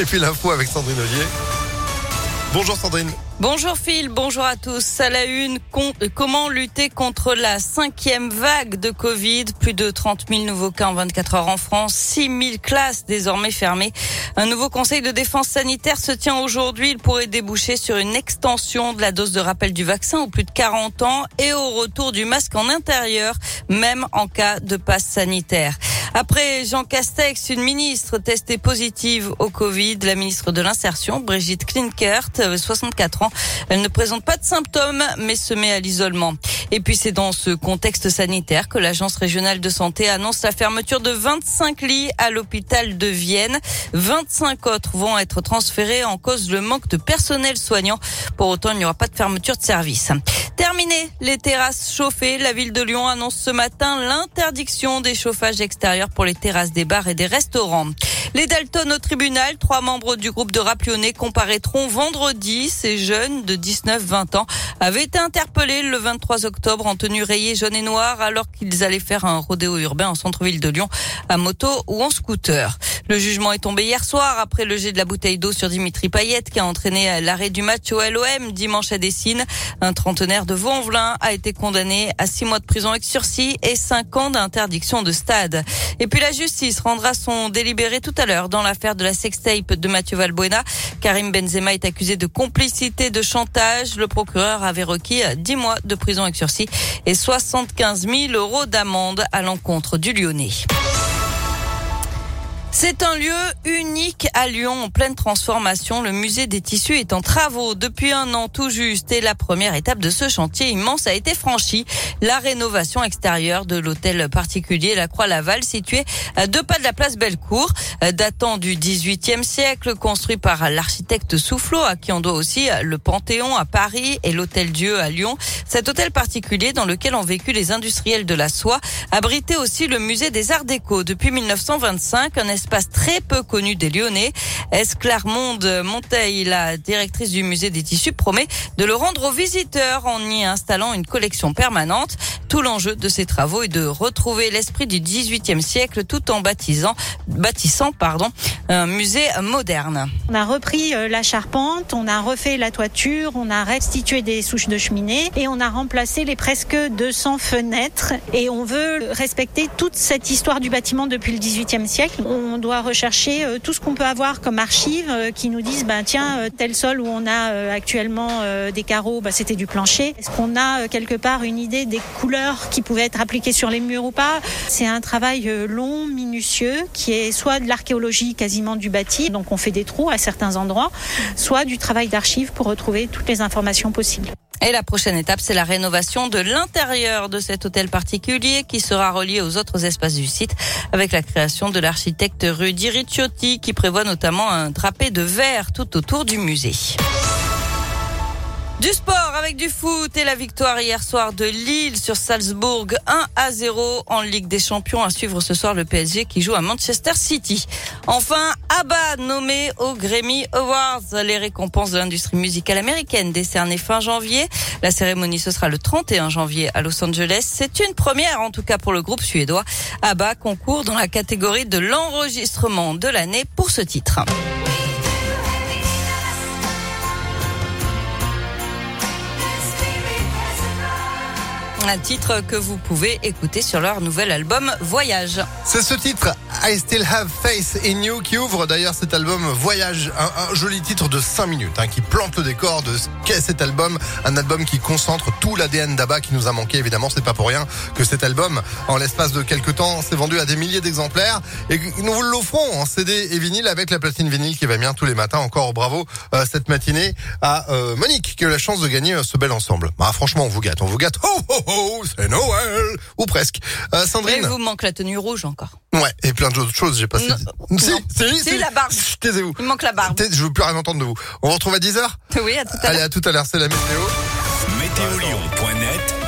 Et puis l'info avec Sandrine Ollier. Bonjour Sandrine. Bonjour Phil, bonjour à tous. À la une, comment lutter contre la cinquième vague de Covid? Plus de 30 000 nouveaux cas en 24 heures en France, 6 000 classes désormais fermées. Un nouveau conseil de défense sanitaire se tient aujourd'hui. Il pourrait déboucher sur une extension de la dose de rappel du vaccin aux plus de 40 ans et au retour du masque en intérieur, même en cas de passe sanitaire. Après Jean Castex, une ministre testée positive au Covid, la ministre de l'Insertion, Brigitte Klinkert, 64 ans. Elle ne présente pas de symptômes, mais se met à l'isolement. Et puis c'est dans ce contexte sanitaire que l'Agence régionale de santé annonce la fermeture de 25 lits à l'hôpital de Vienne. 25 autres vont être transférés en cause le manque de personnel soignant. Pour autant, il n'y aura pas de fermeture de service. Terminé les terrasses chauffées. La ville de Lyon annonce ce matin l'interdiction des chauffages extérieurs pour les terrasses des bars et des restaurants. Les Dalton au tribunal, trois membres du groupe de rap comparaîtront vendredi. Ces jeunes de 19-20 ans avaient été interpellés le 23 octobre en tenue rayée jaune et noire alors qu'ils allaient faire un rodéo urbain en centre-ville de Lyon à moto ou en scooter. Le jugement est tombé hier soir après le jet de la bouteille d'eau sur Dimitri Payet qui a entraîné l'arrêt du match au LOM dimanche à Dessine. Un trentenaire de Vaux-en-Velin a été condamné à six mois de prison avec sursis et cinq ans d'interdiction de stade. Et puis la justice rendra son délibéré tout à l'heure dans l'affaire de la sextape de Mathieu Valbuena. Karim Benzema est accusé de complicité de chantage. Le procureur avait requis 10 mois de prison avec sursis et 75 000 euros d'amende à l'encontre du Lyonnais. C'est un lieu unique à Lyon en pleine transformation. Le musée des tissus est en travaux depuis un an tout juste et la première étape de ce chantier immense a été franchie. La rénovation extérieure de l'hôtel particulier La Croix-Laval situé à deux pas de la place Bellecour, datant du XVIIIe siècle, construit par l'architecte Soufflot à qui on doit aussi le Panthéon à Paris et l'hôtel Dieu à Lyon. Cet hôtel particulier dans lequel ont vécu les industriels de la soie abritait aussi le musée des Arts Déco depuis 1925, un espace très peu connu des Lyonnais. Esclarmonde Monteil, la directrice du musée des tissus, promet de le rendre aux visiteurs en y installant une collection permanente? Tout l'enjeu de ces travaux est de retrouver l'esprit du XVIIIe siècle tout en baptisant, bâtissant pardon, un musée moderne. On a repris euh, la charpente, on a refait la toiture, on a restitué des souches de cheminée et on a remplacé les presque 200 fenêtres et on veut respecter toute cette histoire du bâtiment depuis le XVIIIe siècle. On doit rechercher euh, tout ce qu'on peut avoir comme archives euh, qui nous disent ben tiens tel sol où on a actuellement des carreaux, ben, c'était du plancher. Est-ce qu'on a quelque part une idée des couleurs qui pouvaient être appliquées sur les murs ou pas. C'est un travail euh, long, minutieux, qui est soit de l'archéologie quasiment du bâti, donc on fait des trous à certains endroits, soit du travail d'archives pour retrouver toutes les informations possibles. Et la prochaine étape, c'est la rénovation de l'intérieur de cet hôtel particulier qui sera relié aux autres espaces du site avec la création de l'architecte Rudy Ricciotti qui prévoit notamment un drapé de verre tout autour du musée. Du sport avec du foot et la victoire hier soir de Lille sur Salzbourg 1 à 0 en Ligue des Champions à suivre ce soir le PSG qui joue à Manchester City. Enfin, ABBA nommé aux Grammy Awards, les récompenses de l'industrie musicale américaine décernées fin janvier. La cérémonie ce sera le 31 janvier à Los Angeles. C'est une première en tout cas pour le groupe suédois. ABBA concourt dans la catégorie de l'enregistrement de l'année pour ce titre. Un titre que vous pouvez écouter sur leur nouvel album Voyage. C'est ce titre, I Still Have Faith in You, qui ouvre d'ailleurs cet album Voyage. Un, joli titre de 5 minutes, hein, qui plante le décor de ce qu'est cet album. Un album qui concentre tout l'ADN d'Abba qui nous a manqué. Évidemment, c'est pas pour rien que cet album, en l'espace de quelques temps, s'est vendu à des milliers d'exemplaires. Et nous vous l'offrons en CD et vinyle avec la platine vinyle qui va bien tous les matins. Encore bravo euh, cette matinée à euh, Monique qui a eu la chance de gagner euh, ce bel ensemble. Bah, franchement, on vous gâte, on vous gâte. Oh, C'est Noël Ou presque. Euh, Sandrine. Il vous manque la tenue rouge encore. Ouais, et plein d'autres choses, j'ai passé. Non, si, si, la barbe. Taisez-vous. Il manque la barbe. Je veux plus rien entendre de vous. On vous retrouve à 10h Oui, à tout à l'heure. Allez, à tout à l'heure, c'est la météo. Météolion.net